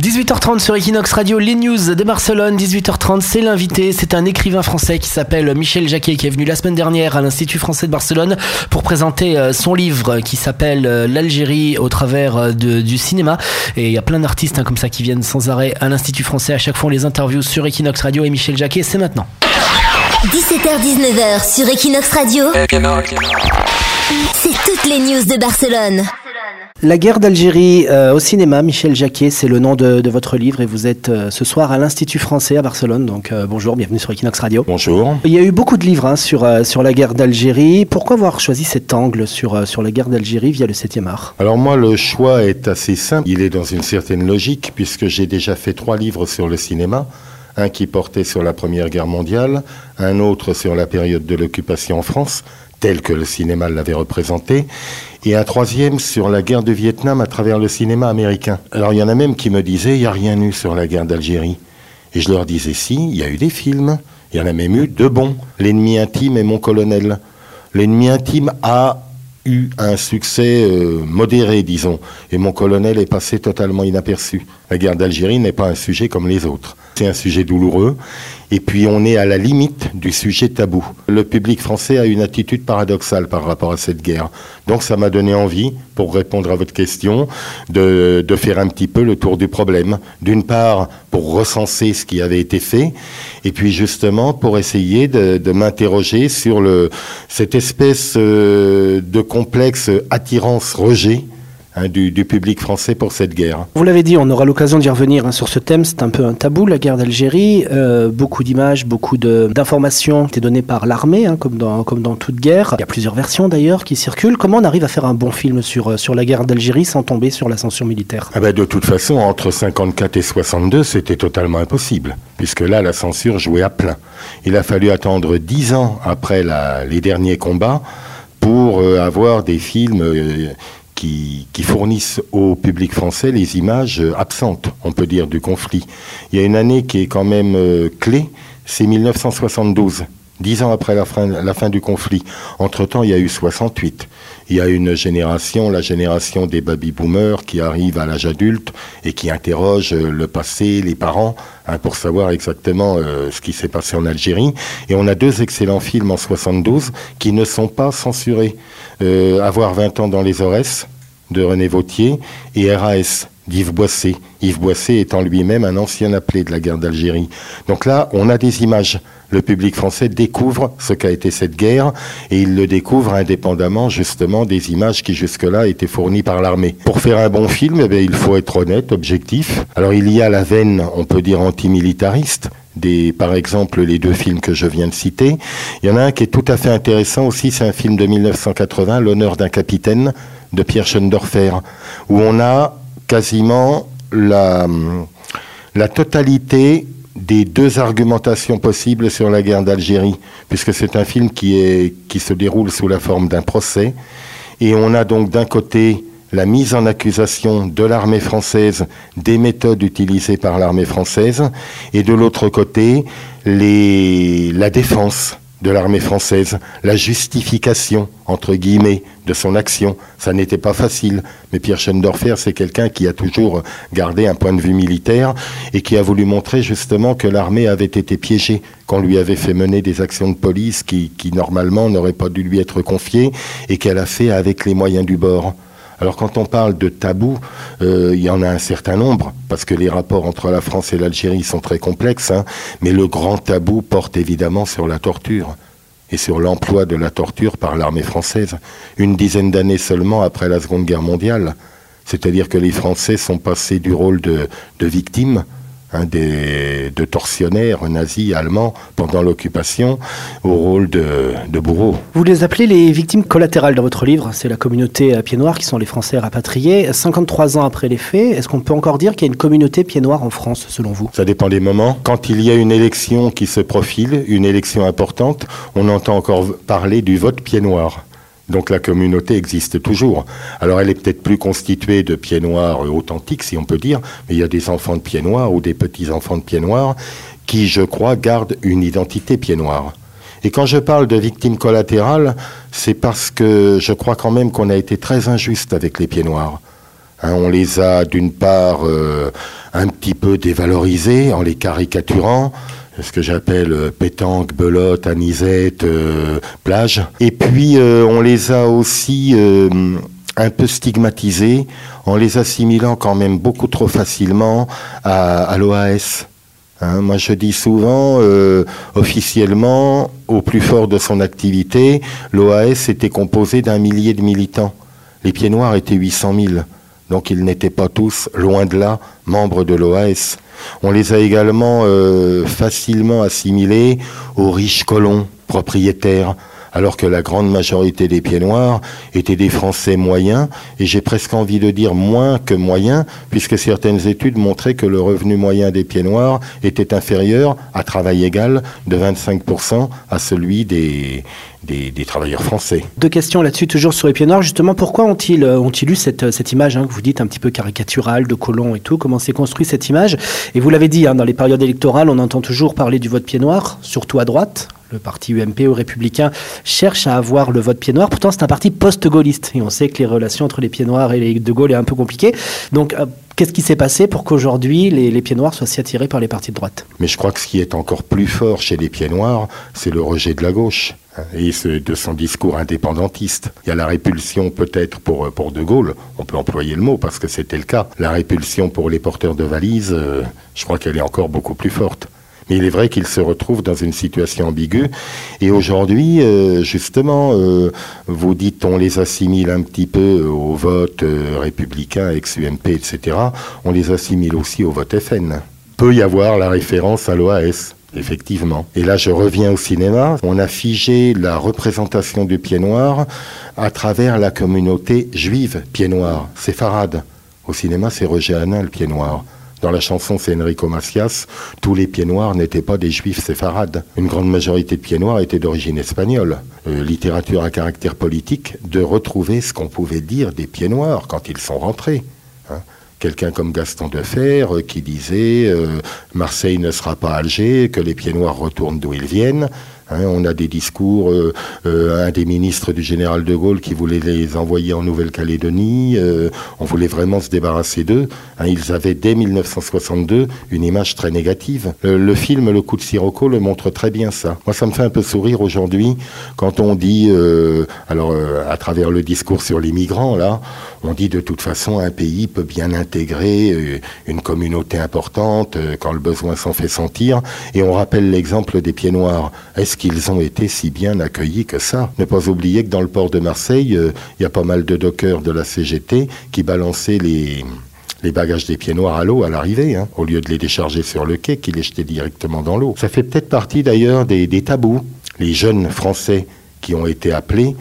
18h30 sur Equinox Radio, les news de Barcelone. 18h30, c'est l'invité. C'est un écrivain français qui s'appelle Michel Jacquet qui est venu la semaine dernière à l'Institut français de Barcelone pour présenter euh, son livre qui s'appelle euh, L'Algérie au travers euh, de, du cinéma. Et il y a plein d'artistes hein, comme ça qui viennent sans arrêt à l'Institut français. À chaque fois, on les interviews sur Equinox Radio et Michel Jacquet, c'est maintenant. 17h-19h sur Equinox Radio. C'est toutes les news de Barcelone. La guerre d'Algérie euh, au cinéma, Michel Jacquet, c'est le nom de, votre livre et vous êtes euh, ce soir à l'Institut français à Barcelone. Donc euh, bonjour, bienvenue sur Equinox Radio. Bonjour. Il y a eu beaucoup de livres hein, sur, sur la guerre d'Algérie. Pourquoi avoir choisi cet angle sur, sur la guerre d'Algérie via le 7e art? Alors moi, le choix est assez simple. Il est dans une certaine logique puisque j'ai déjà fait trois livres sur le cinéma un qui portait sur la Première Guerre mondiale, un autre sur la période de l'occupation en France, tel que le cinéma l'avait représenté, et un troisième sur la guerre du Vietnam à travers le cinéma américain. Alors il y en a même qui me disaient, il n'y a rien eu sur la guerre d'Algérie. Et je leur disais, si, il y a eu des films, il y en a même eu deux bons, L'ennemi intime et Mon colonel. L'ennemi intime a eu un succès euh, modéré, disons, et Mon colonel est passé totalement inaperçu. La guerre d'Algérie n'est pas un sujet comme les autres. C'est un sujet douloureux. Et puis on est à la limite du sujet tabou. Le public français a une attitude paradoxale par rapport à cette guerre. Donc ça m'a donné envie, pour répondre à votre question, de, faire un petit peu le tour du problème. D'une part, pour recenser ce qui avait été fait, et puis justement pour essayer de, m'interroger sur cette espèce euh, de complexe attirance-rejet Hein, du, public français pour cette guerre. Vous l'avez dit, on aura l'occasion d'y revenir hein, sur ce thème. C'est un peu un tabou, la guerre d'Algérie. Euh, beaucoup d'images, beaucoup d'informations étaient données par l'armée, hein, comme, dans, comme dans toute guerre. Il y a plusieurs versions d'ailleurs qui circulent. Comment on arrive à faire un bon film sur, euh, sur la guerre d'Algérie sans tomber sur l'ascension militaire? Ah ben De toute façon, entre 54 et 62, c'était totalement impossible, puisque là, la censure jouait à plein. Il a fallu attendre dix ans après les derniers combats pour euh, avoir des films qui, fournissent au public français les images euh, absentes, on peut dire, du conflit. Il y a une année qui est quand même euh, clé, c'est 1972 dix ans après la fin, du conflit. Entre-temps, il y a eu 68. Il y a une génération, la génération des baby-boomers, qui arrive à l'âge adulte et qui interroge euh, le passé, les parents, hein, pour savoir exactement ce qui s'est passé en Algérie. Et on a deux excellents films en 72 qui ne sont pas censurés. Avoir 20 ans dans les Aurès, de René Vautier et RAS d'Yves Boissé. Yves Boissé étant lui-même un ancien appelé de la guerre d'Algérie. Donc là, on a des images. Le public français découvre ce qu'a été cette guerre et il le découvre indépendamment justement des images qui jusque-là étaient fournies par l'armée. Pour faire un bon film, eh il faut être honnête, objectif. Alors il y a la veine, on peut dire, antimilitariste, par exemple, les deux films que je viens de citer. Il y en a un qui est tout à fait intéressant aussi, c'est un film de 1980, L'honneur d'un capitaine, de Pierre Schoendorfer, où on a quasiment la, totalité des deux argumentations possibles sur la guerre d'Algérie, puisque c'est un film qui, se déroule sous la forme d'un procès. Et on a donc d'un côté la mise en accusation de l'armée française des méthodes utilisées par l'armée française, et de l'autre côté la défense de l'armée française, la justification, entre guillemets, de son action. Ça n'était pas facile, mais Pierre Schendorfer, c'est quelqu'un qui a toujours gardé un point de vue militaire et qui a voulu montrer justement que l'armée avait été piégée, qu'on lui avait fait mener des actions de police qui, qui normalement n'auraient pas dû lui être confiées et qu'elle a fait avec les moyens du bord. Alors quand on parle de tabou, euh, il y en a un certain nombre, parce que les rapports entre la France et l'Algérie sont très complexes, hein, mais le grand tabou porte évidemment sur la torture et sur l'emploi de la torture par l'armée française, une dizaine d'années seulement après la Seconde Guerre mondiale. C'est-à-dire que les Français sont passés du rôle de, de victimes un des, de tortionnaires nazis allemands pendant l'occupation au rôle de, de bourreau. Vous les appelez les victimes collatérales dans votre livre, c'est la communauté à pieds noirs qui sont les Français rapatriés. 53 ans après les faits, est-ce qu'on peut encore dire qu'il y a une communauté pieds noirs en France selon vous? Ça dépend des moments. Quand il y a une élection qui se profile, une élection importante, on entend encore parler du vote pieds noirs. Donc la communauté existe toujours. Alors elle est peut-être plus constituée de pieds noirs authentiques, si on peut dire, mais il y a des enfants de pieds noirs ou des petits-enfants de pieds noirs qui, je crois, gardent une identité pieds noirs. Et quand je parle de victimes collatérales, c'est parce que je crois quand même qu'on a été très injuste avec les pieds noirs. Hein, on les a d'une part euh, un petit peu dévalorisés en les caricaturant, ce que j'appelle euh, pétanque, belote, anisette, euh, plage. Et puis on les a aussi un peu stigmatisés en les assimilant quand même beaucoup trop facilement à, l'OAS. Hein, moi, je dis souvent, officiellement, au plus fort de son activité, l'OAS était composé d'un millier de militants. Les pieds noirs étaient 800 000. Donc ils n'étaient pas tous, loin de là, membres de l'OAS. On les a également euh, facilement assimilés aux riches colons, propriétaires, alors que la grande majorité des pieds noirs étaient des Français moyens, et j'ai presque envie de dire moins que moyens, puisque certaines études montraient que le revenu moyen des pieds noirs était inférieur, à travail égal, de 25% à celui des, travailleurs français. Deux questions là-dessus, toujours sur les pieds noirs. Justement, pourquoi ont-ils euh, eu cette, cette image hein, que vous dites un petit peu caricaturale de colons et tout? Comment s'est construit cette image? Et vous l'avez dit, hein, dans les périodes électorales, on entend toujours parler du vote pied noir, surtout à droite le parti UMP ou républicain cherche à avoir le vote pied noir. Pourtant, c'est un parti post-gaulliste. Et on sait que les relations entre les pieds noirs et les de Gaulle est un peu compliquées. Donc, euh, qu'est-ce qui s'est passé pour qu'aujourd'hui, les, pieds noirs soient si attirés par les partis de droite? Mais je crois que ce qui est encore plus fort chez les pieds noirs, c'est le rejet de la gauche hein, et de son discours indépendantiste. Il y a la répulsion peut-être pour, pour De Gaulle, on peut employer le mot parce que c'était le cas. La répulsion pour les porteurs de valises, euh, je crois qu'elle est encore beaucoup plus forte. Mais il est vrai qu'il se retrouve dans une situation ambiguë. Et aujourd'hui, euh, justement, euh, vous dites on les assimile un petit peu au vote euh, républicain, ex-UMP, etc. On les assimile aussi au vote FN. Peut y avoir la référence à l'OAS. Effectivement. Et là, je reviens au cinéma. On a figé la représentation du pied noir à travers la communauté juive pied noir, séfarade. Au cinéma, c'est Roger Hanin, le pied noir. Dans la chanson, c'est Enrico Macias. Tous les pieds noirs n'étaient pas des juifs séfarades. Une grande majorité de pieds noirs étaient d'origine espagnole. Euh, littérature à caractère politique, de retrouver ce qu'on pouvait dire des pieds noirs quand ils sont rentrés. Hein. Quelqu'un comme Gaston Defer euh, qui disait euh, Marseille ne sera pas Alger, que les pieds noirs retournent d'où ils viennent. Hein, on a des discours, euh, euh, un des ministres du général de Gaulle qui voulait les envoyer en Nouvelle-Calédonie. Euh, on voulait vraiment se débarrasser d'eux. Hein, ils avaient dès 1962 une image très négative. le film Le coup de Sirocco le montre très bien ça. Moi, ça me fait un peu sourire aujourd'hui quand on dit, alors à travers le discours sur les migrants là, on dit de toute façon un pays peut bien intégrer une communauté importante quand le besoin s'en fait sentir. Et on rappelle l'exemple des pieds noirs. Qu'ils ont été si bien accueillis que ça. Ne pas oublier que dans le port de Marseille, euh, il y a pas mal de dockers de la CGT qui balançaient les, bagages des pieds noirs à l'eau à l'arrivée, hein, au lieu de les décharger sur le quai, qui les jetaient directement dans l'eau. Ça fait peut-être partie d'ailleurs des, tabous. Les jeunes Français qui ont été appelés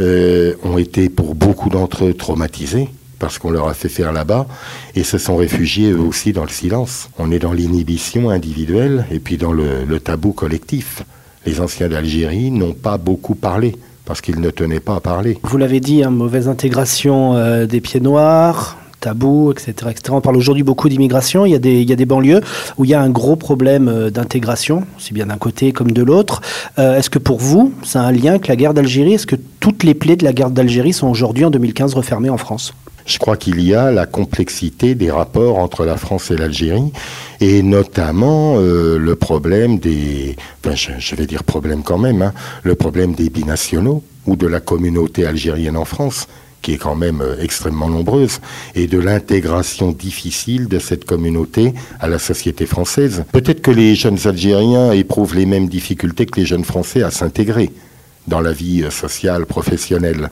euh, ont été pour beaucoup d'entre eux traumatisés parce qu'on leur a fait faire là-bas, et se sont réfugiés eux aussi dans le silence. On est dans l'inhibition individuelle et puis dans le tabou collectif les anciens d'Algérie n'ont pas beaucoup parlé parce qu'ils ne tenaient pas à parler. Vous l'avez dit, hein, mauvaise intégration euh, des pieds noirs, tabou, etc., etc. On parle aujourd'hui beaucoup d'immigration. Il, y a des, il y a des banlieues où il y a un gros problème euh, d'intégration, aussi bien d'un côté comme de l'autre. Euh, est-ce que pour vous, c'est un lien avec la guerre d'Algérie? Est-ce que toutes les plaies de la guerre d'Algérie sont aujourd'hui, en 2015, refermées en France? Je crois qu'il y a la complexité des rapports entre la France et l'Algérie, et notamment euh, le problème des, enfin, je, vais dire problème quand même, hein, le problème des binationaux ou de la communauté algérienne en France qui est quand même euh, extrêmement nombreuse, et de l'intégration difficile de cette communauté à la société française. Peut-être que les jeunes Algériens éprouvent les mêmes difficultés que les jeunes Français à s'intégrer dans la vie euh, sociale, professionnelle.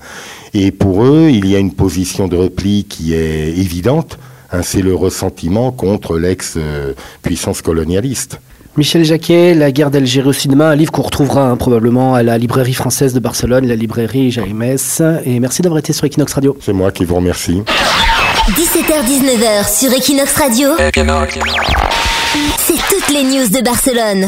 Et pour eux, il y a une position de repli qui est évidente, hein, c'est le ressentiment contre l'ex-puissance colonialiste. Michel Jacquet, La guerre d'Algérie au cinéma, un livre qu'on retrouvera hein, probablement à la librairie française de Barcelone, la librairie Jaime. Et merci d'avoir été sur Equinox Radio. C'est moi qui vous remercie. 17h-19h sur Equinox Radio. C'est toutes les news de Barcelone.